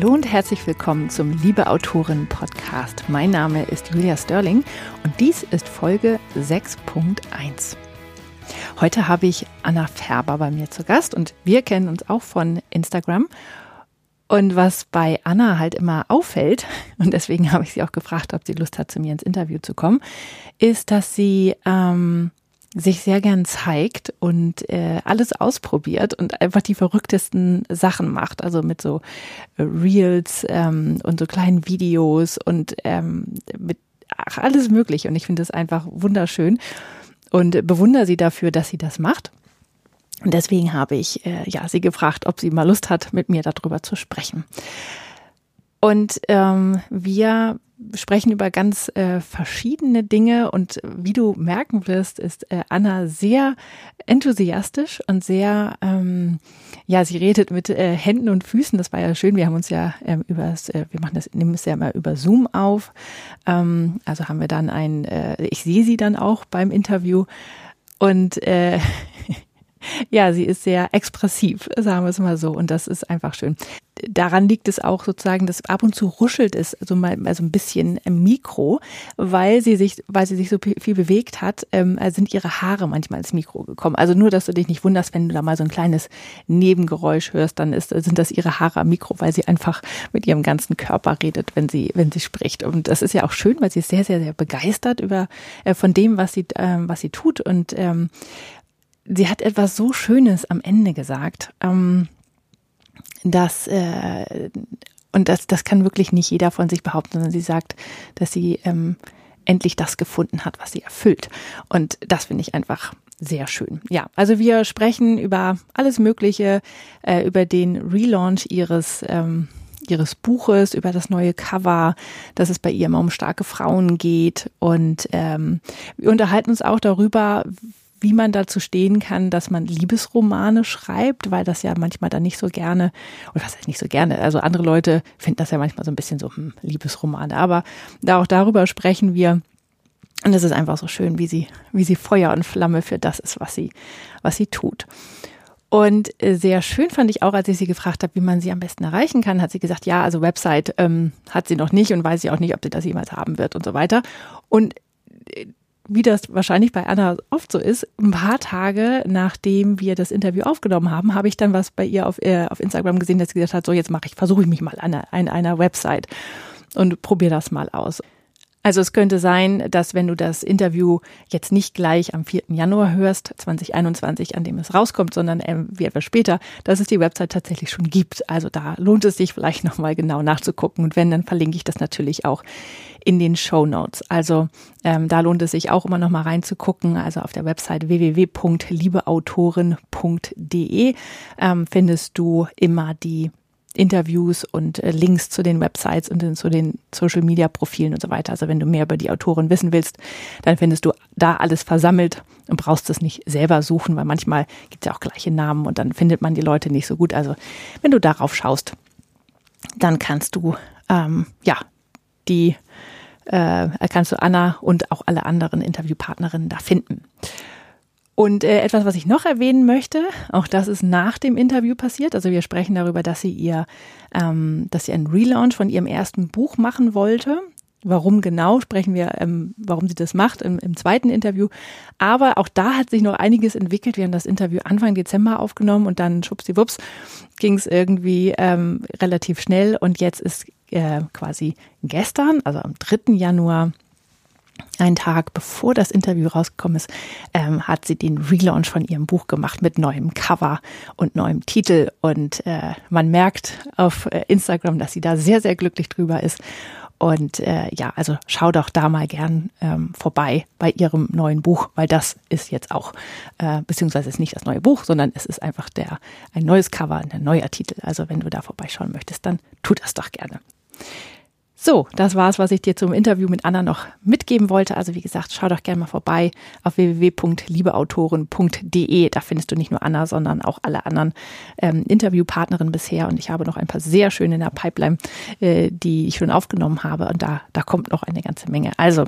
Hallo und herzlich willkommen zum Liebe Autorin Podcast. Mein Name ist Julia Sterling und dies ist Folge 6.1. Heute habe ich Anna Färber bei mir zu Gast und wir kennen uns auch von Instagram. Und was bei Anna halt immer auffällt, und deswegen habe ich sie auch gefragt, ob sie Lust hat, zu mir ins Interview zu kommen, ist, dass sie ähm, sich sehr gern zeigt und äh, alles ausprobiert und einfach die verrücktesten Sachen macht. Also mit so äh, Reels ähm, und so kleinen Videos und ähm, mit ach, alles möglich. Und ich finde es einfach wunderschön und bewundere sie dafür, dass sie das macht. Und deswegen habe ich äh, ja sie gefragt, ob sie mal Lust hat, mit mir darüber zu sprechen. Und ähm, wir sprechen über ganz äh, verschiedene Dinge und wie du merken wirst, ist äh, Anna sehr enthusiastisch und sehr, ähm, ja, sie redet mit äh, Händen und Füßen. Das war ja schön. Wir haben uns ja ähm, übers, äh, wir machen das, nehmen es ja immer über Zoom auf. Ähm, also haben wir dann ein, äh, ich sehe sie dann auch beim Interview und äh, ja, sie ist sehr expressiv, sagen wir es mal so. Und das ist einfach schön. Daran liegt es auch sozusagen, dass ab und zu ruschelt es so mal also ein bisschen im Mikro, weil sie sich, weil sie sich so viel bewegt hat, ähm, sind ihre Haare manchmal ins Mikro gekommen. Also nur, dass du dich nicht wunderst, wenn du da mal so ein kleines Nebengeräusch hörst, dann ist, sind das ihre Haare am Mikro, weil sie einfach mit ihrem ganzen Körper redet, wenn sie, wenn sie spricht. Und das ist ja auch schön, weil sie ist sehr, sehr, sehr begeistert über äh, von dem, was sie, äh, was sie tut und ähm, sie hat etwas so Schönes am Ende gesagt, ähm, dass äh, und das, das kann wirklich nicht jeder von sich behaupten, sondern sie sagt, dass sie ähm, endlich das gefunden hat, was sie erfüllt. Und das finde ich einfach sehr schön. Ja, also wir sprechen über alles Mögliche, äh, über den Relaunch ihres ähm, ihres Buches, über das neue Cover, dass es bei ihr immer um starke Frauen geht. Und ähm, wir unterhalten uns auch darüber, wie man dazu stehen kann, dass man Liebesromane schreibt, weil das ja manchmal dann nicht so gerne, oder was heißt nicht so gerne, also andere Leute finden das ja manchmal so ein bisschen so, hm, Liebesromane, aber da auch darüber sprechen wir. Und es ist einfach so schön, wie sie, wie sie Feuer und Flamme für das ist, was sie, was sie tut. Und äh, sehr schön fand ich auch, als ich sie gefragt habe, wie man sie am besten erreichen kann, hat sie gesagt, ja, also Website ähm, hat sie noch nicht und weiß sie auch nicht, ob sie das jemals haben wird und so weiter. Und äh, wie das wahrscheinlich bei Anna oft so ist, ein paar Tage nachdem wir das Interview aufgenommen haben, habe ich dann was bei ihr auf, äh, auf Instagram gesehen, dass sie gesagt hat, so jetzt mache ich, versuche ich mich mal an an einer Website und probiere das mal aus. Also es könnte sein, dass wenn du das Interview jetzt nicht gleich am 4. Januar hörst, 2021, an dem es rauskommt, sondern ähm, wie etwas später, dass es die Website tatsächlich schon gibt. Also da lohnt es sich vielleicht nochmal genau nachzugucken. Und wenn, dann verlinke ich das natürlich auch in den Show Notes. Also ähm, da lohnt es sich auch immer nochmal reinzugucken. Also auf der Website www.liebeautoren.de ähm, findest du immer die Interviews und äh, Links zu den Websites und zu den Social Media Profilen und so weiter. Also wenn du mehr über die Autorin wissen willst, dann findest du da alles versammelt und brauchst es nicht selber suchen, weil manchmal gibt es ja auch gleiche Namen und dann findet man die Leute nicht so gut. Also wenn du darauf schaust, dann kannst du ähm, ja die äh, kannst du Anna und auch alle anderen Interviewpartnerinnen da finden. Und äh, etwas, was ich noch erwähnen möchte, auch das ist nach dem Interview passiert. Also wir sprechen darüber, dass sie ihr, ähm, dass sie einen Relaunch von ihrem ersten Buch machen wollte. Warum genau, sprechen wir, ähm, warum sie das macht im, im zweiten Interview. Aber auch da hat sich noch einiges entwickelt. Wir haben das Interview Anfang Dezember aufgenommen und dann schubsiwups ging es irgendwie ähm, relativ schnell. Und jetzt ist äh, quasi gestern, also am 3. Januar, einen Tag bevor das Interview rausgekommen ist, ähm, hat sie den Relaunch von ihrem Buch gemacht mit neuem Cover und neuem Titel. Und äh, man merkt auf äh, Instagram, dass sie da sehr, sehr glücklich drüber ist. Und äh, ja, also schau doch da mal gern ähm, vorbei bei ihrem neuen Buch, weil das ist jetzt auch, äh, beziehungsweise ist nicht das neue Buch, sondern es ist einfach der ein neues Cover, ein neuer Titel. Also wenn du da vorbeischauen möchtest, dann tu das doch gerne. So, das war's, was ich dir zum Interview mit Anna noch mitgeben wollte. Also wie gesagt, schau doch gerne mal vorbei auf www.liebeautoren.de. Da findest du nicht nur Anna, sondern auch alle anderen ähm, Interviewpartnerinnen bisher. Und ich habe noch ein paar sehr schöne in der Pipeline, äh, die ich schon aufgenommen habe. Und da, da kommt noch eine ganze Menge. Also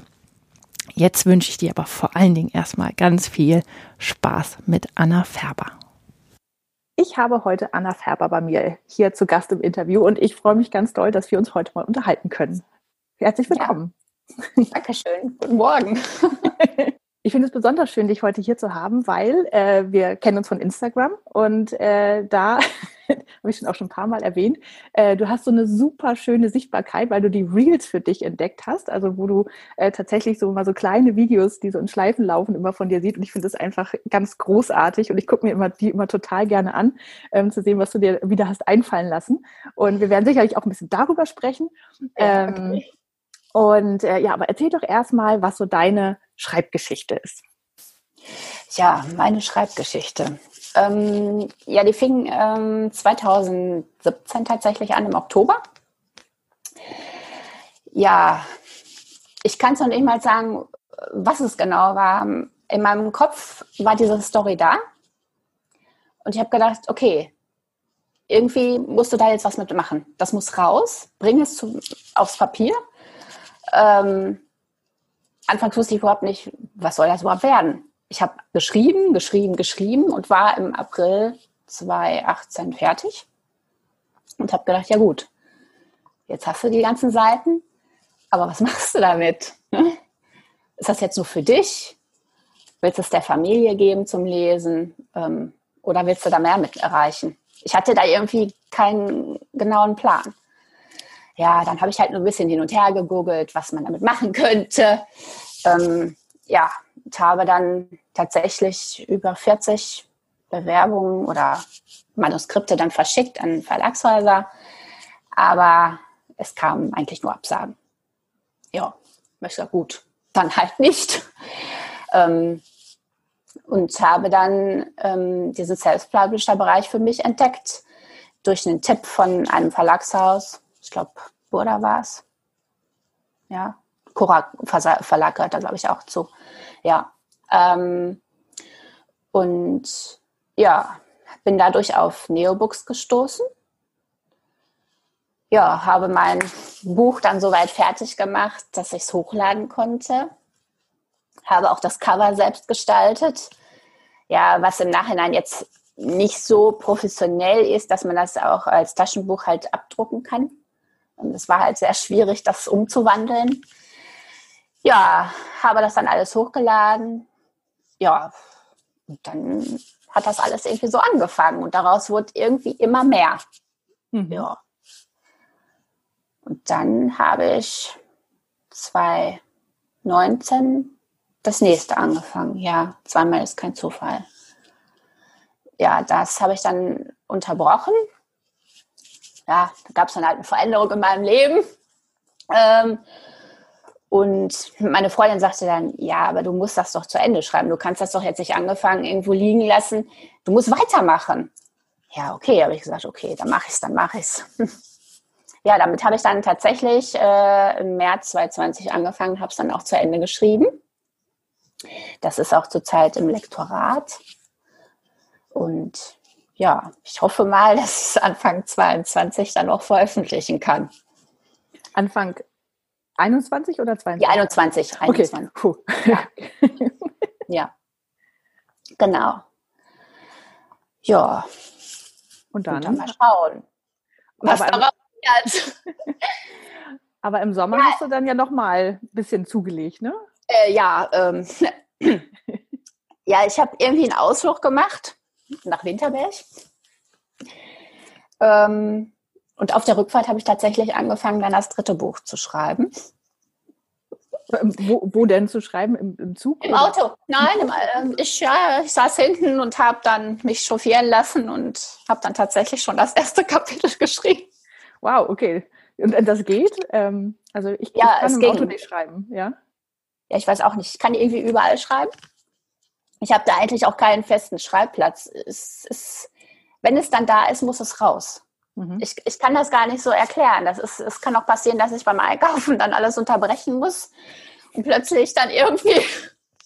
jetzt wünsche ich dir aber vor allen Dingen erstmal ganz viel Spaß mit Anna Färber. Ich habe heute Anna Färber bei mir hier zu Gast im Interview und ich freue mich ganz doll, dass wir uns heute mal unterhalten können. Herzlich willkommen. Ja. Dankeschön. Guten Morgen. Ich finde es besonders schön, dich heute hier zu haben, weil äh, wir kennen uns von Instagram und äh, da habe ich schon auch schon ein paar Mal erwähnt, äh, du hast so eine super schöne Sichtbarkeit, weil du die Reels für dich entdeckt hast, also wo du äh, tatsächlich so mal so kleine Videos, die so in Schleifen laufen, immer von dir siehst und ich finde das einfach ganz großartig und ich gucke mir immer die immer total gerne an, ähm, zu sehen, was du dir wieder hast einfallen lassen und wir werden sicherlich auch ein bisschen darüber sprechen. Ja, okay. Und äh, ja, aber erzähl doch erstmal, was so deine Schreibgeschichte ist. Ja, meine Schreibgeschichte. Ähm, ja, die fing ähm, 2017 tatsächlich an, im Oktober. Ja, ich kann es noch nicht mal sagen, was es genau war. In meinem Kopf war diese Story da. Und ich habe gedacht, okay, irgendwie musst du da jetzt was mitmachen. Das muss raus, bring es zu, aufs Papier. Ähm, anfangs wusste ich überhaupt nicht, was soll das überhaupt werden. Ich habe geschrieben, geschrieben, geschrieben und war im April 2018 fertig und habe gedacht, ja gut, jetzt hast du die ganzen Seiten, aber was machst du damit? Ist das jetzt nur für dich? Willst du es der Familie geben zum Lesen? Ähm, oder willst du da mehr mit erreichen? Ich hatte da irgendwie keinen genauen Plan. Ja, dann habe ich halt nur ein bisschen hin und her gegoogelt, was man damit machen könnte. Ähm, ja, ich habe dann tatsächlich über 40 Bewerbungen oder Manuskripte dann verschickt an Verlagshäuser, aber es kamen eigentlich nur Absagen. Ja, ich sage, gut, dann halt nicht. Ähm, und habe dann ähm, diesen Self-Publisher-Bereich für mich entdeckt durch einen Tipp von einem Verlagshaus. Ich glaube, Burda war es. Ja, Cora Verlag gehört da, glaube ich, auch zu. Ja. Ähm, und ja, bin dadurch auf Neobooks gestoßen. Ja, habe mein Buch dann soweit fertig gemacht, dass ich es hochladen konnte. Habe auch das Cover selbst gestaltet. Ja, was im Nachhinein jetzt nicht so professionell ist, dass man das auch als Taschenbuch halt abdrucken kann. Und es war halt sehr schwierig, das umzuwandeln ja, habe das dann alles hochgeladen. Ja, und dann hat das alles irgendwie so angefangen und daraus wurde irgendwie immer mehr. Mhm. Ja. Und dann habe ich 2019 das nächste angefangen. Ja, zweimal ist kein Zufall. Ja, das habe ich dann unterbrochen. Ja, da gab es dann halt eine Veränderung in meinem Leben. Ähm, und meine Freundin sagte dann, ja, aber du musst das doch zu Ende schreiben. Du kannst das doch jetzt nicht angefangen irgendwo liegen lassen. Du musst weitermachen. Ja, okay, habe ich gesagt, okay, dann mache ich es, dann mache ich es. ja, damit habe ich dann tatsächlich äh, im März 2020 angefangen, habe es dann auch zu Ende geschrieben. Das ist auch zurzeit im Lektorat. Und ja, ich hoffe mal, dass ich es Anfang 22 dann auch veröffentlichen kann. Anfang 21 oder 22? Ja, 21. 21. Okay. Ja. ja. Genau. Ja. Und dann? Und dann mal schauen, was aber daraus wird. aber im Sommer ja. hast du dann ja noch mal ein bisschen zugelegt, ne? Äh, ja, ähm, ja, ich habe irgendwie einen Ausflug gemacht nach Winterberg. Ähm, und auf der Rückfahrt habe ich tatsächlich angefangen, dann das dritte Buch zu schreiben. Wo, wo denn zu schreiben? Im, im Zug? Im oder? Auto. Nein, im, äh, ich, ja, ich saß hinten und habe dann mich chauffieren lassen und habe dann tatsächlich schon das erste Kapitel geschrieben. Wow, okay. Und das geht? Ähm, also ich, ja, ich kann im ging. Auto nicht schreiben, ja? Ja, ich weiß auch nicht. Ich kann irgendwie überall schreiben. Ich habe da eigentlich auch keinen festen Schreibplatz. Es ist, wenn es dann da ist, muss es raus. Mhm. Ich, ich kann das gar nicht so erklären. Das ist, es kann auch passieren, dass ich beim Einkaufen dann alles unterbrechen muss und plötzlich dann irgendwie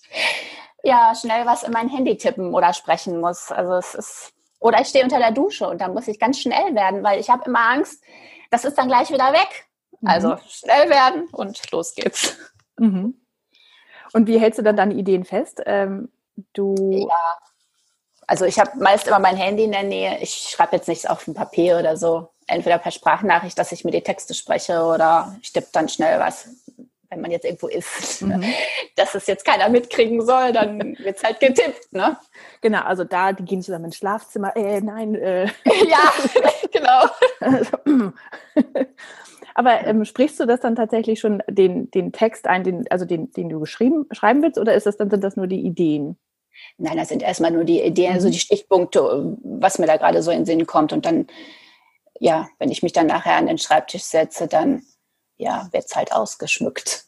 ja schnell was in mein Handy tippen oder sprechen muss. Also es ist oder ich stehe unter der Dusche und dann muss ich ganz schnell werden, weil ich habe immer Angst, das ist dann gleich wieder weg. Mhm. Also schnell werden und los geht's. Mhm. Und wie hältst du dann deine Ideen fest? Ähm, du ja. Also ich habe meist immer mein Handy in der Nähe. Ich schreibe jetzt nichts auf dem Papier oder so. Entweder per Sprachnachricht, dass ich mir die Texte spreche oder ich tippe dann schnell was, wenn man jetzt irgendwo ist. Mhm. Dass es jetzt keiner mitkriegen soll, dann wird es halt getippt. Ne? Genau, also da, die gehen zusammen ins Schlafzimmer. Äh, nein. Äh. Ja, genau. Aber ähm, sprichst du das dann tatsächlich schon den, den Text ein, den, also den, den du geschrieben, schreiben willst, oder ist das dann, sind das nur die Ideen? Nein, das sind erstmal nur die Ideen, also die Stichpunkte, was mir da gerade so in den Sinn kommt. Und dann, ja, wenn ich mich dann nachher an den Schreibtisch setze, dann ja, wird es halt ausgeschmückt.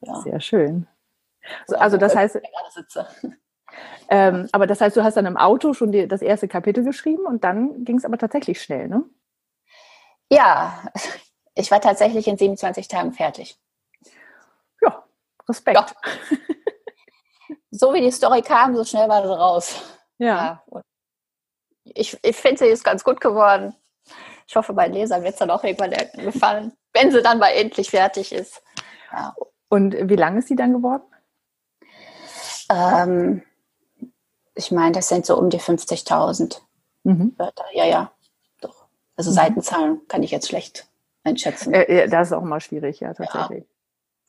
Ja. Sehr schön. Also, also das heißt, ähm, aber das heißt, du hast dann im Auto schon die, das erste Kapitel geschrieben und dann ging es aber tatsächlich schnell, ne? Ja, ich war tatsächlich in 27 Tagen fertig. Ja, Respekt. Ja. so wie die Story kam, so schnell war sie raus. Ja. ja. Ich, ich finde, sie ist ganz gut geworden. Ich hoffe, meinen Lesern wird es dann auch irgendwann gefallen, wenn sie dann mal endlich fertig ist. Ja. Und wie lang ist sie dann geworden? Ähm, ich meine, das sind so um die 50.000 mhm. Wörter. Ja, ja, doch. Also mhm. Seitenzahlen kann ich jetzt schlecht einschätzen. Äh, das ist auch mal schwierig, ja, tatsächlich. Ja.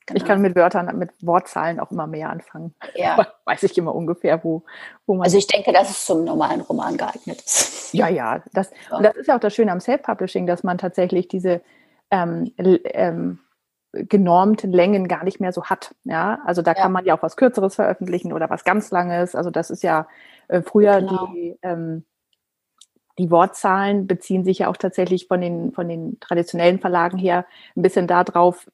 Genau. Ich kann mit Wörtern, mit Wortzahlen auch immer mehr anfangen. Ja. Weiß ich immer ungefähr, wo, wo man. Also ich denke, dass es zum normalen Roman geeignet ist. Ja, ja. Das, ja. Und das ist ja auch das Schöne am Self-Publishing, dass man tatsächlich diese ähm, ähm, genormten Längen gar nicht mehr so hat. Ja, also da ja. kann man ja auch was Kürzeres veröffentlichen oder was ganz Langes. Also das ist ja äh, früher genau. die ähm, die Wortzahlen beziehen sich ja auch tatsächlich von den, von den traditionellen Verlagen her ein bisschen darauf,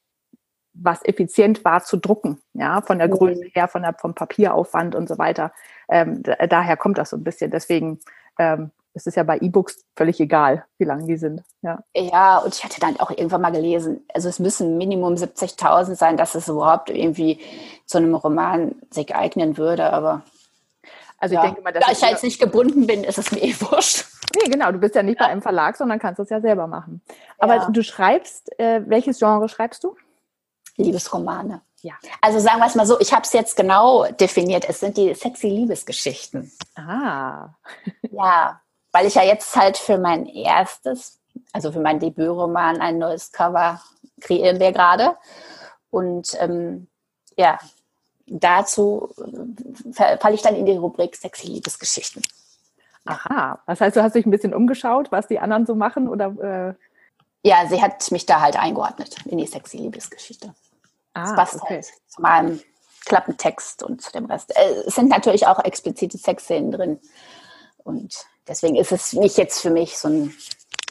was effizient war zu drucken, ja, von der Größe her, von der, vom Papieraufwand und so weiter. Ähm, daher kommt das so ein bisschen. Deswegen ähm, ist es ja bei E-Books völlig egal, wie lang die sind. Ja. ja, und ich hatte dann auch irgendwann mal gelesen, also es müssen Minimum 70.000 sein, dass es überhaupt irgendwie zu einem Roman sich eignen würde, aber also ja. ich denke mal, dass da ich jetzt nicht gebunden bin, ist es mir eh wurscht. Nee, genau, du bist ja nicht ja. bei einem Verlag, sondern kannst es ja selber machen. Aber ja. du schreibst, äh, welches Genre schreibst du? Liebesromane. Ja. Also sagen wir es mal so, ich habe es jetzt genau definiert. Es sind die sexy Liebesgeschichten. Ah. ja, weil ich ja jetzt halt für mein erstes, also für mein Debütroman ein neues Cover kreieren wir gerade. Und ähm, ja, dazu äh, falle ich dann in die Rubrik sexy Liebesgeschichten. Aha, das heißt, du hast dich ein bisschen umgeschaut, was die anderen so machen oder? Äh ja, sie hat mich da halt eingeordnet in die sexy Liebesgeschichte. Ah, das passt okay. halt zu meinem Klappentext und zu dem Rest. Äh, es sind natürlich auch explizite Sexszenen drin. Und deswegen ist es nicht jetzt für mich so ein,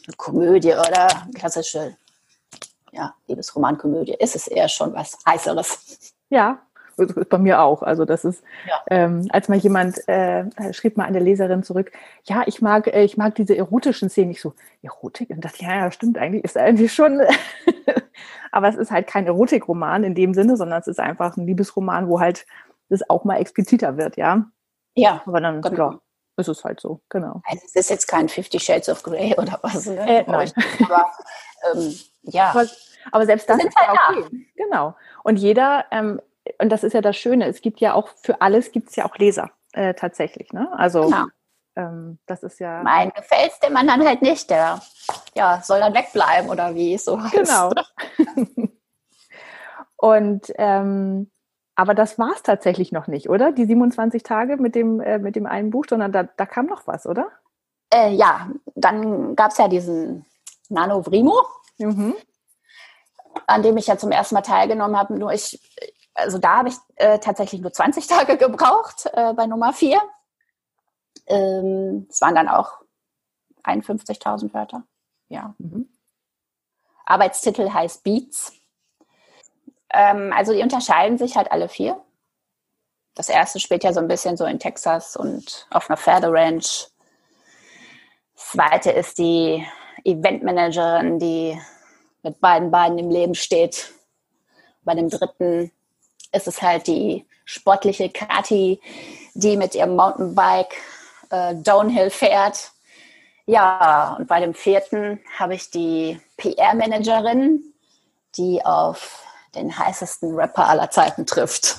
eine Komödie oder klassische ja, Liebesromankomödie. Ist es eher schon was Heißeres. Ja, bei mir auch. Also das ist, ja. ähm, als mal jemand äh, schrieb mal eine Leserin zurück, ja, ich mag, äh, ich mag diese erotischen Szenen. Ich so, Erotik? Und dachte, ja, ja, stimmt, eigentlich ist eigentlich schon. Aber es ist halt kein Erotikroman in dem Sinne, sondern es ist einfach ein Liebesroman, wo halt das auch mal expliziter wird, ja. Ja. Aber dann, genau. ja, ist es halt so, genau. Also es ist jetzt kein Fifty Shades of Grey oder was, ne? Äh, nein. Aber ähm, ja. Aber, aber, selbst das ist halt ja okay. Da. Genau. Und jeder ähm, und das ist ja das Schöne, es gibt ja auch für alles gibt es ja auch Leser äh, tatsächlich. Ne? Also genau. ähm, das ist ja. Mein gefällt es dem Mann halt nicht, der ja, soll dann wegbleiben oder wie so heißt. Genau. und ähm, aber das war es tatsächlich noch nicht, oder? Die 27 Tage mit dem, äh, mit dem einen Buch, sondern da, da kam noch was, oder? Äh, ja, dann gab es ja diesen Nano Vrimo, mhm. an dem ich ja zum ersten Mal teilgenommen habe. Nur ich, also da habe ich äh, tatsächlich nur 20 Tage gebraucht äh, bei Nummer 4. Ähm, es waren dann auch 51.000 Wörter. Ja. Mhm. Arbeitstitel heißt Beats. Ähm, also die unterscheiden sich halt alle vier. Das erste spielt ja so ein bisschen so in Texas und auf einer Pferderanch. Das zweite ist die Eventmanagerin, die mit beiden Beinen im Leben steht. Bei dem dritten ist es halt die sportliche Kati, die mit ihrem Mountainbike äh, Downhill fährt. Ja, und bei dem vierten habe ich die PR-Managerin, die auf den heißesten Rapper aller Zeiten trifft.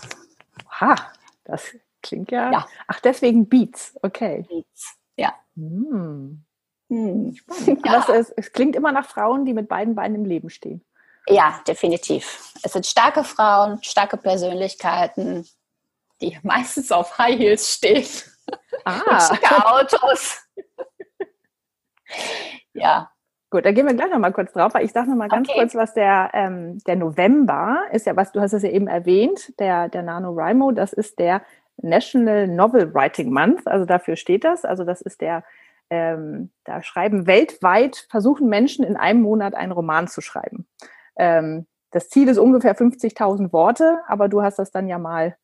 Ha, das Klingt ja. ja. Ach, deswegen Beats, okay. Beats, ja. Hm. Hm. Spannend. Ja. Aber es, es klingt immer nach Frauen, die mit beiden Beinen im Leben stehen. Ja, definitiv. Es sind starke Frauen, starke Persönlichkeiten, die meistens auf High Heels stehen. Ah. Und schicke Autos. ja. Gut, da gehen wir gleich nochmal kurz drauf. Ich sage nochmal ganz okay. kurz, was der, ähm, der November ist ja, was du hast es ja eben erwähnt, der, der NaNoWriMo, das ist der National Novel Writing Month, also dafür steht das. Also das ist der, ähm, da schreiben weltweit, versuchen Menschen in einem Monat einen Roman zu schreiben. Ähm, das Ziel ist ungefähr 50.000 Worte, aber du hast das dann ja mal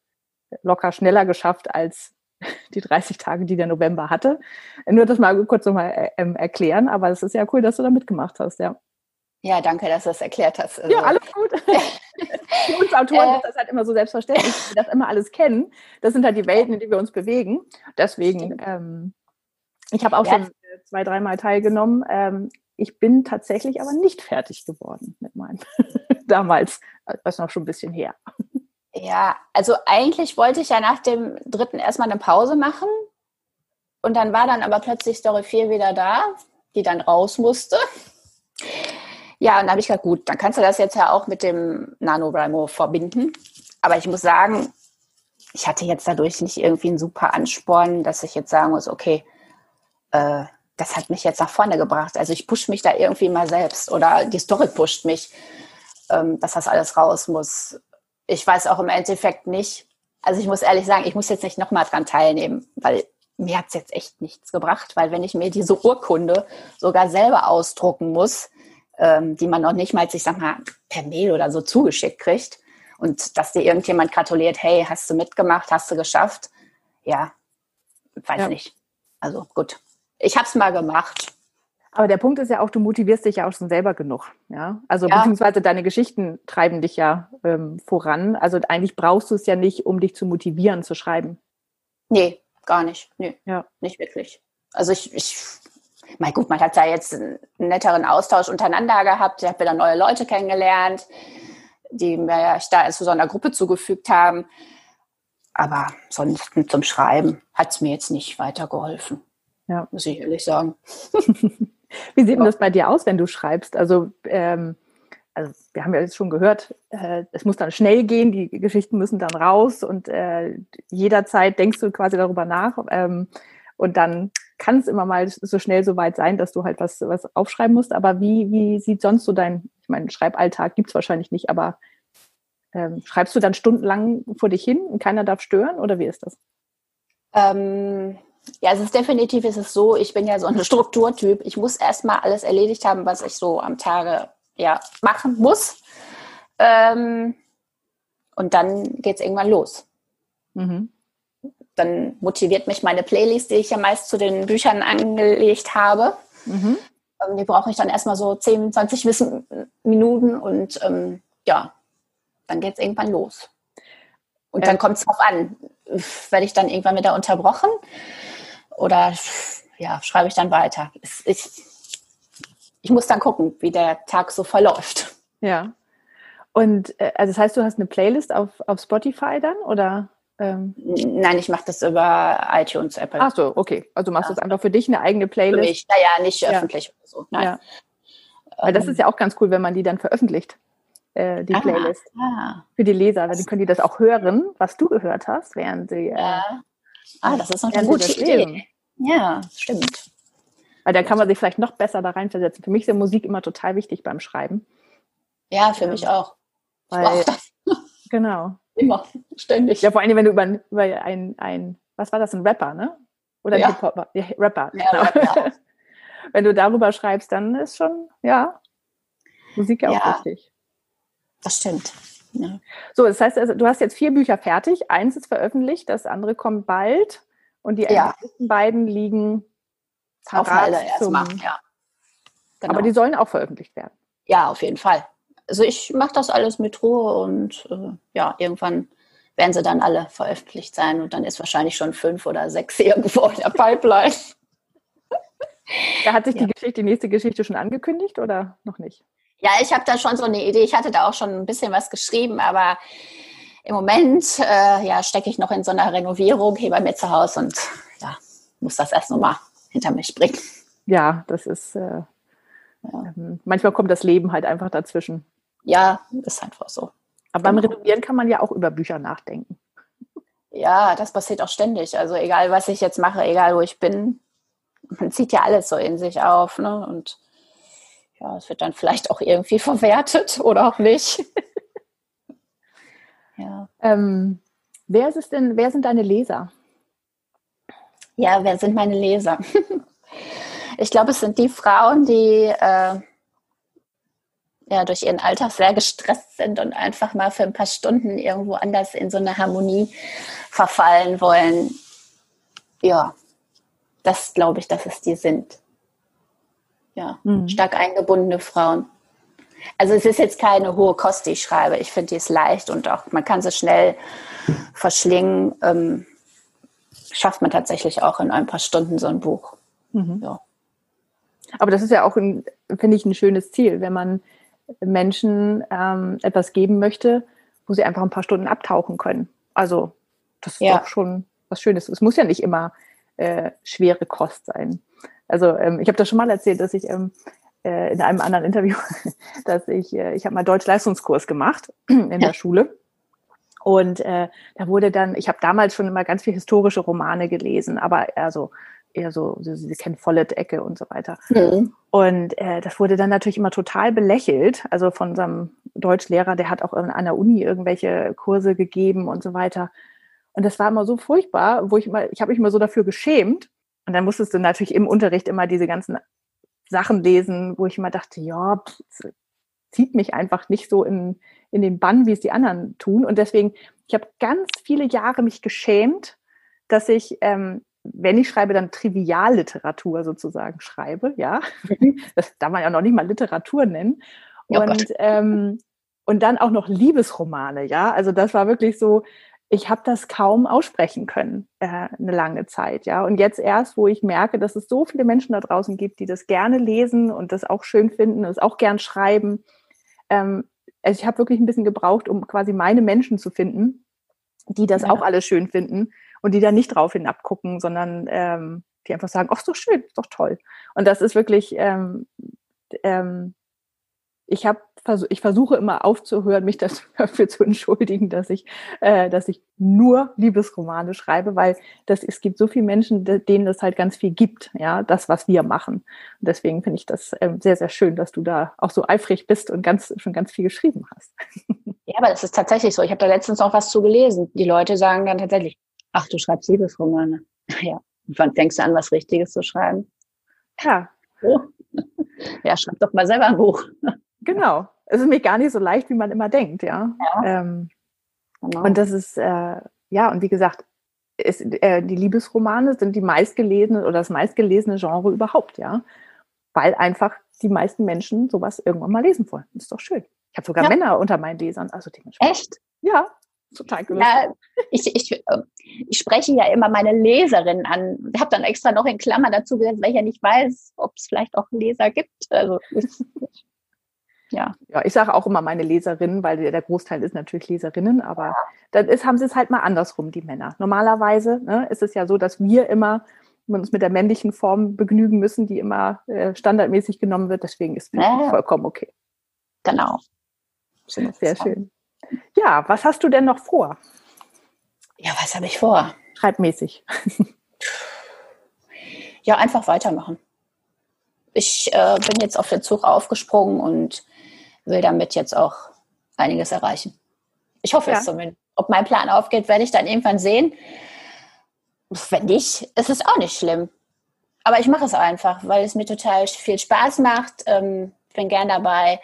locker schneller geschafft als die 30 Tage, die der November hatte. Nur das mal kurz nochmal äh, ähm, erklären, aber es ist ja cool, dass du da mitgemacht hast, ja. Ja, danke, dass du das erklärt hast. Also, ja, alles gut. Für uns Autoren äh, ist das halt immer so selbstverständlich, dass wir das immer alles kennen. Das sind halt die Welten, in die wir uns bewegen. Deswegen, ähm, ich habe auch ja. schon zwei, dreimal teilgenommen. Ähm, ich bin tatsächlich aber nicht fertig geworden mit meinem damals. Das ist noch schon ein bisschen her. Ja, also eigentlich wollte ich ja nach dem dritten erstmal eine Pause machen. Und dann war dann aber plötzlich Story 4 wieder da, die dann raus musste. Ja, und dann habe ich gesagt, gut, dann kannst du das jetzt ja auch mit dem NaNoWriMo verbinden. Aber ich muss sagen, ich hatte jetzt dadurch nicht irgendwie einen super Ansporn, dass ich jetzt sagen muss, okay, äh, das hat mich jetzt nach vorne gebracht. Also ich pushe mich da irgendwie mal selbst oder die Story pusht mich, ähm, dass das alles raus muss ich weiß auch im Endeffekt nicht, also ich muss ehrlich sagen, ich muss jetzt nicht nochmal dran teilnehmen, weil mir hat es jetzt echt nichts gebracht, weil wenn ich mir diese Urkunde sogar selber ausdrucken muss, ähm, die man noch nicht mal, ich sag mal, per Mail oder so zugeschickt kriegt und dass dir irgendjemand gratuliert, hey, hast du mitgemacht, hast du geschafft, ja, weiß ja. nicht. Also gut, ich habe es mal gemacht aber der Punkt ist ja auch, du motivierst dich ja auch schon selber genug. Ja? Also ja. beziehungsweise deine Geschichten treiben dich ja ähm, voran. Also eigentlich brauchst du es ja nicht, um dich zu motivieren, zu schreiben. Nee, gar nicht. Nee, ja. nicht wirklich. Also ich, ich mein gut, man hat da jetzt einen netteren Austausch untereinander gehabt. Ich habe wieder neue Leute kennengelernt, die mir ja da zu so einer Gruppe zugefügt haben. Aber sonst zum Schreiben hat es mir jetzt nicht weitergeholfen. Ja. Muss ich ehrlich sagen. Wie sieht denn das bei dir aus, wenn du schreibst? Also, ähm, also wir haben ja jetzt schon gehört, äh, es muss dann schnell gehen, die Geschichten müssen dann raus und äh, jederzeit denkst du quasi darüber nach ähm, und dann kann es immer mal so schnell so weit sein, dass du halt was, was aufschreiben musst. Aber wie, wie sieht sonst so dein, ich meine, Schreiballtag gibt es wahrscheinlich nicht, aber ähm, schreibst du dann stundenlang vor dich hin und keiner darf stören oder wie ist das? Ähm, ja, es ist definitiv ist es so, ich bin ja so ein Strukturtyp. Ich muss erstmal alles erledigt haben, was ich so am Tage ja, machen muss. Ähm, und dann geht es irgendwann los. Mhm. Dann motiviert mich meine Playlist, die ich ja meist zu den Büchern angelegt habe. Mhm. Ähm, die brauche ich dann erstmal so 10, 20 Minuten und ähm, ja, dann geht es irgendwann los. Und dann kommt es drauf an, werde ich dann irgendwann wieder unterbrochen oder ja, schreibe ich dann weiter. Ich, ich muss dann gucken, wie der Tag so verläuft. Ja. Und äh, also das heißt, du hast eine Playlist auf, auf Spotify dann oder? Ähm? Nein, ich mache das über iTunes, Apple. Ach so, okay. Also machst du ja. jetzt einfach für dich eine eigene Playlist. Für mich, naja, nicht ja. öffentlich oder so. Nein. Ja. Weil das ähm. ist ja auch ganz cool, wenn man die dann veröffentlicht, äh, die ah, Playlist. Ah. Für die Leser. Dann können die das auch hören, was du gehört hast, während sie. Äh, ja. Ah, das ist noch eine gute Idee. Ja, stimmt. Weil da kann man sich vielleicht noch besser da reinversetzen. Für mich ist ja Musik immer total wichtig beim Schreiben. Ja, für mich auch. Weil, genau. Immer, ständig. Ja, vor allem, wenn du über, über ein, ein, was war das, ein Rapper, ne? Oder ja. ein Hip-Hop, ja, Rapper. Ja, genau. Rapper. wenn du darüber schreibst, dann ist schon, ja, Musik ja auch ja, wichtig. Das stimmt. Ja. So, das heißt, also, du hast jetzt vier Bücher fertig. Eins ist veröffentlicht, das andere kommt bald. Und die ja. ersten beiden liegen parat erstmal, ja. Genau. Aber die sollen auch veröffentlicht werden. Ja, auf jeden Fall. Also ich mache das alles mit Ruhe und äh, ja, irgendwann werden sie dann alle veröffentlicht sein und dann ist wahrscheinlich schon fünf oder sechs irgendwo in der Pipeline. Da hat sich ja. die Geschichte, die nächste Geschichte schon angekündigt oder noch nicht? Ja, ich habe da schon so eine Idee. Ich hatte da auch schon ein bisschen was geschrieben, aber im Moment äh, ja, stecke ich noch in so einer Renovierung hier bei mir zu Hause und ja, muss das erst nochmal hinter mich bringen. Ja, das ist, äh, ja. Ähm, manchmal kommt das Leben halt einfach dazwischen. Ja, ist einfach so. Aber genau. beim Renovieren kann man ja auch über Bücher nachdenken. Ja, das passiert auch ständig. Also egal, was ich jetzt mache, egal wo ich bin, man zieht ja alles so in sich auf. Ne? Und ja, es wird dann vielleicht auch irgendwie verwertet oder auch nicht. ja. Ähm, wer ist es denn, wer sind deine Leser? Ja, wer sind meine Leser? ich glaube, es sind die Frauen, die äh, ja, durch ihren Alltag sehr gestresst sind und einfach mal für ein paar Stunden irgendwo anders in so eine Harmonie verfallen wollen. Ja, das glaube ich, dass es die sind. Ja, mhm. stark eingebundene Frauen. Also es ist jetzt keine hohe Kost, die ich schreibe. Ich finde, die ist leicht und auch man kann sie schnell verschlingen. Ähm, schafft man tatsächlich auch in ein paar Stunden so ein Buch. Mhm. Ja. Aber das ist ja auch, finde ich, ein schönes Ziel, wenn man Menschen ähm, etwas geben möchte, wo sie einfach ein paar Stunden abtauchen können. Also das ist ja. doch schon was Schönes. Es muss ja nicht immer äh, schwere Kost sein. Also ähm, ich habe das schon mal erzählt, dass ich ähm, äh, in einem anderen Interview, dass ich, äh, ich habe mal Deutsch-Leistungskurs gemacht in ja. der Schule. Und äh, da wurde dann, ich habe damals schon immer ganz viel historische Romane gelesen, aber eher so eher so, Sie, Sie kennen Follett-Ecke und so weiter. Mhm. Und äh, das wurde dann natürlich immer total belächelt. Also von unserem Deutschlehrer, der hat auch an der Uni irgendwelche Kurse gegeben und so weiter. Und das war immer so furchtbar, wo ich immer, ich habe mich immer so dafür geschämt. Und dann musstest du natürlich im Unterricht immer diese ganzen Sachen lesen, wo ich immer dachte, ja, pff, zieht mich einfach nicht so in, in den Bann, wie es die anderen tun. Und deswegen, ich habe ganz viele Jahre mich geschämt, dass ich ähm, wenn ich schreibe, dann Trivialliteratur sozusagen schreibe, ja. Mhm. Das darf man ja noch nicht mal Literatur nennen. Und, oh ähm, und dann auch noch Liebesromane, ja. Also das war wirklich so, ich habe das kaum aussprechen können, äh, eine lange Zeit, ja. Und jetzt erst, wo ich merke, dass es so viele Menschen da draußen gibt, die das gerne lesen und das auch schön finden und es auch gern schreiben. Ähm, also ich habe wirklich ein bisschen gebraucht, um quasi meine Menschen zu finden, die das ja. auch alles schön finden und die da nicht drauf hinabgucken, sondern ähm, die einfach sagen, ach, ist doch schön, ist doch toll. Und das ist wirklich, ähm, ähm, ich habe ich versuche immer aufzuhören, mich dafür zu entschuldigen, dass ich, äh, dass ich nur Liebesromane schreibe, weil das, es gibt so viele Menschen, denen das halt ganz viel gibt, ja, das, was wir machen. Und deswegen finde ich das ähm, sehr, sehr schön, dass du da auch so eifrig bist und ganz, schon ganz viel geschrieben hast. Ja, aber das ist tatsächlich so. Ich habe da letztens auch was zu gelesen. Die Leute sagen dann tatsächlich, ach, du schreibst Liebesromane. Ja. Und wann fängst du an, was Richtiges zu schreiben? Ja. Oh. Ja, schreib doch mal selber ein Buch. Genau. Es ist mir gar nicht so leicht, wie man immer denkt, ja. ja. Ähm, genau. Und das ist, äh, ja, und wie gesagt, ist, äh, die Liebesromane sind die meistgelesene oder das meistgelesene Genre überhaupt, ja. Weil einfach die meisten Menschen sowas irgendwann mal lesen wollen. Das ist doch schön. Ich habe sogar ja. Männer unter meinen Lesern. Also Echt? Ja, total cool. Ja, ich, ich, ähm, ich spreche ja immer meine Leserinnen an. Ich habe dann extra noch in Klammern dazu gesetzt, weil ich ja nicht weiß, ob es vielleicht auch Leser gibt. Also ja. Ja, ich sage auch immer meine Leserinnen, weil der Großteil ist natürlich Leserinnen, aber dann ist, haben sie es halt mal andersrum, die Männer. Normalerweise ne, ist es ja so, dass wir immer uns mit der männlichen Form begnügen müssen, die immer äh, standardmäßig genommen wird. Deswegen ist es ja. vollkommen okay. Genau. Sehr schön. Ja, was hast du denn noch vor? Ja, was habe ich vor? Schreibmäßig. ja, einfach weitermachen. Ich äh, bin jetzt auf den Zug aufgesprungen und will damit jetzt auch einiges erreichen. Ich hoffe ja. es zumindest. Ob mein Plan aufgeht, werde ich dann irgendwann sehen. Wenn nicht, ist es auch nicht schlimm. Aber ich mache es einfach, weil es mir total viel Spaß macht. Ähm, bin gern dabei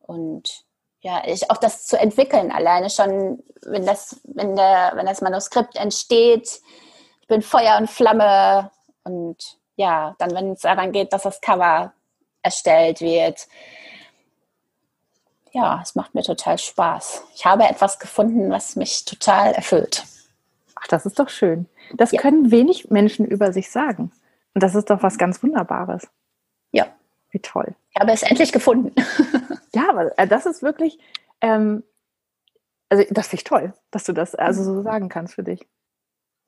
und ja, ich, auch das zu entwickeln, alleine schon, wenn das, wenn der, wenn das Manuskript entsteht, ich bin Feuer und Flamme und ja, dann, wenn es daran geht, dass das Cover erstellt wird, ja, es macht mir total Spaß. Ich habe etwas gefunden, was mich total erfüllt. Ach, das ist doch schön. Das ja. können wenig Menschen über sich sagen. Und das ist doch was ganz Wunderbares. Ja. Wie toll. Ich habe es endlich gefunden. ja, aber äh, das ist wirklich, ähm, Also das finde ich toll, dass du das also so sagen kannst für dich.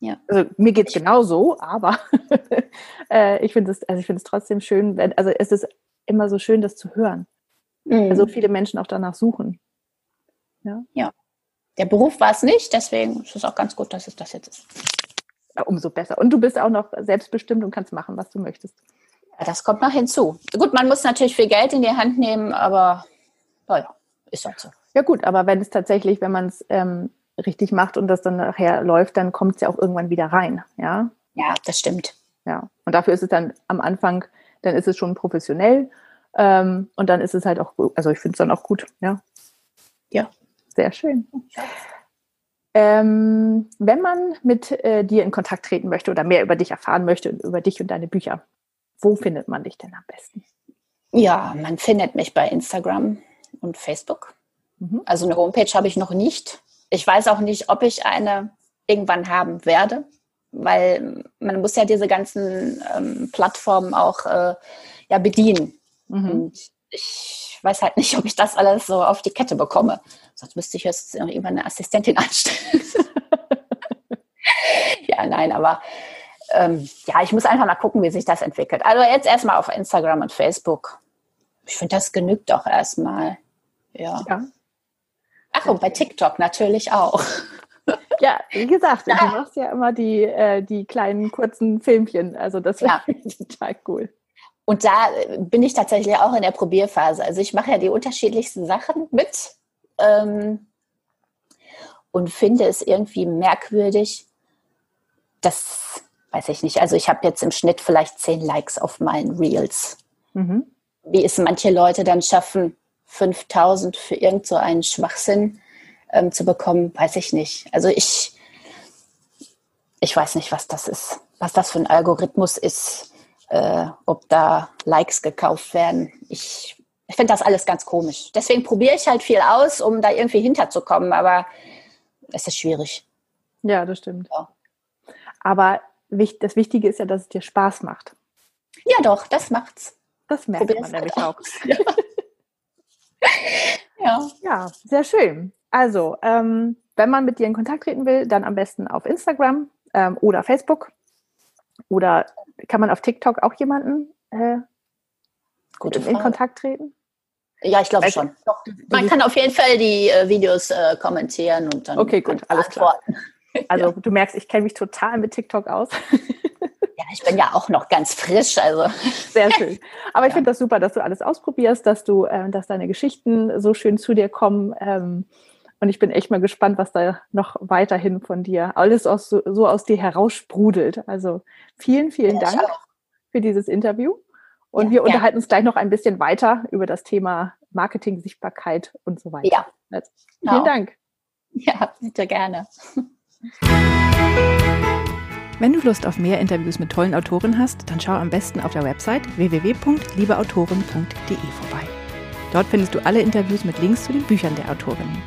Ja. Also mir geht es genauso, aber äh, ich finde es, also ich finde es trotzdem schön, wenn, also es ist immer so schön, das zu hören. Mhm. Also viele Menschen auch danach suchen. Ja. ja. Der Beruf war es nicht, deswegen ist es auch ganz gut, dass es das jetzt ist. Ja, umso besser. Und du bist auch noch selbstbestimmt und kannst machen, was du möchtest. Ja, das kommt noch hinzu. Gut, man muss natürlich viel Geld in die Hand nehmen, aber naja, ist halt so. Ja gut, aber wenn es tatsächlich, wenn man es ähm, richtig macht und das dann nachher läuft, dann kommt es ja auch irgendwann wieder rein. Ja, Ja, das stimmt. ja. Und dafür ist es dann am Anfang, dann ist es schon professionell ähm, und dann ist es halt auch, gut. also ich finde es dann auch gut. Ja. Ja. Sehr schön. Ähm, wenn man mit äh, dir in Kontakt treten möchte oder mehr über dich erfahren möchte und über dich und deine Bücher, wo findet man dich denn am besten? Ja, man findet mich bei Instagram und Facebook. Mhm. Also eine Homepage habe ich noch nicht. Ich weiß auch nicht, ob ich eine irgendwann haben werde, weil man muss ja diese ganzen ähm, Plattformen auch äh, ja, bedienen. Mhm. Und ich weiß halt nicht, ob ich das alles so auf die Kette bekomme. Sonst müsste ich jetzt über eine Assistentin anstellen. ja, nein, aber ähm, ja, ich muss einfach mal gucken, wie sich das entwickelt. Also jetzt erstmal auf Instagram und Facebook. Ich finde, das genügt auch erstmal. Ja. Ja. Ach, und bei TikTok natürlich auch. Ja, wie gesagt, Ja. du machst ja immer die, äh, die kleinen kurzen Filmchen. Also das Ja. finde ich total cool. Und da äh, bin ich tatsächlich auch in der Probierphase. Also ich mache ja die unterschiedlichsten Sachen mit ähm, und finde es irgendwie merkwürdig, dass, weiß ich nicht, also ich habe jetzt im Schnitt vielleicht zehn Likes auf meinen Reels. Mhm. Wie es manche Leute dann schaffen, 5000 für irgend so einen Schwachsinn ähm, zu bekommen, weiß ich nicht. Also ich, ich weiß nicht, was das ist, was das für ein Algorithmus ist, äh, ob da Likes gekauft werden. Ich, ich finde das alles ganz komisch. Deswegen probiere ich halt viel aus, um da irgendwie hinterzukommen, aber es ist schwierig. Ja, das stimmt. Ja. Aber das Wichtige ist ja, dass es dir Spaß macht. Ja, doch, das macht's. Das merkt Probier's man nämlich auch. Ja. Ja, sehr schön. Also, ähm, wenn man mit dir in Kontakt treten will, dann am besten auf Instagram ähm, oder Facebook. Oder kann man auf TikTok auch jemanden äh, Gute in Frage. Kontakt treten? Ja, ich glaube Also, schon. Doch. Man kann auf jeden Fall die äh, Videos äh, kommentieren und dann Okay, gut, alles klar. Also du merkst, ich kenne mich total mit TikTok aus. Ja, ich bin ja auch noch ganz frisch, also Sehr schön. Aber ich Ja. finde das super, dass du alles ausprobierst, dass du, äh, dass deine Geschichten so schön zu dir kommen. Ähm, und ich bin echt mal gespannt, was da noch weiterhin von dir alles aus, so, aus dir heraussprudelt. Also vielen, vielen Ja, Dank für dieses Interview. Und Ja, wir unterhalten uns gleich noch ein bisschen weiter über das Thema Marketing, Sichtbarkeit und so weiter. ja, Also, Genau. vielen Dank. ja, bitte gerne. Wenn du Lust auf mehr Interviews mit tollen Autoren hast, dann schau am besten auf der Website www.liebeautoren.de vorbei. Dort findest du alle Interviews mit Links zu den Büchern der Autorinnen.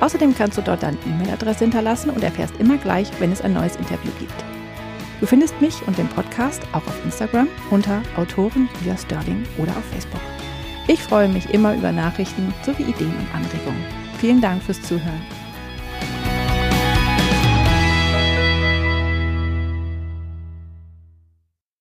Außerdem kannst du dort deine E-Mail-Adresse hinterlassen und erfährst immer gleich, wenn es ein neues Interview gibt. Du findest mich und den Podcast auch auf Instagram unter Autorin Julia Sterling oder auf Facebook. Ich freue mich immer über Nachrichten sowie Ideen und Anregungen. Vielen Dank fürs Zuhören.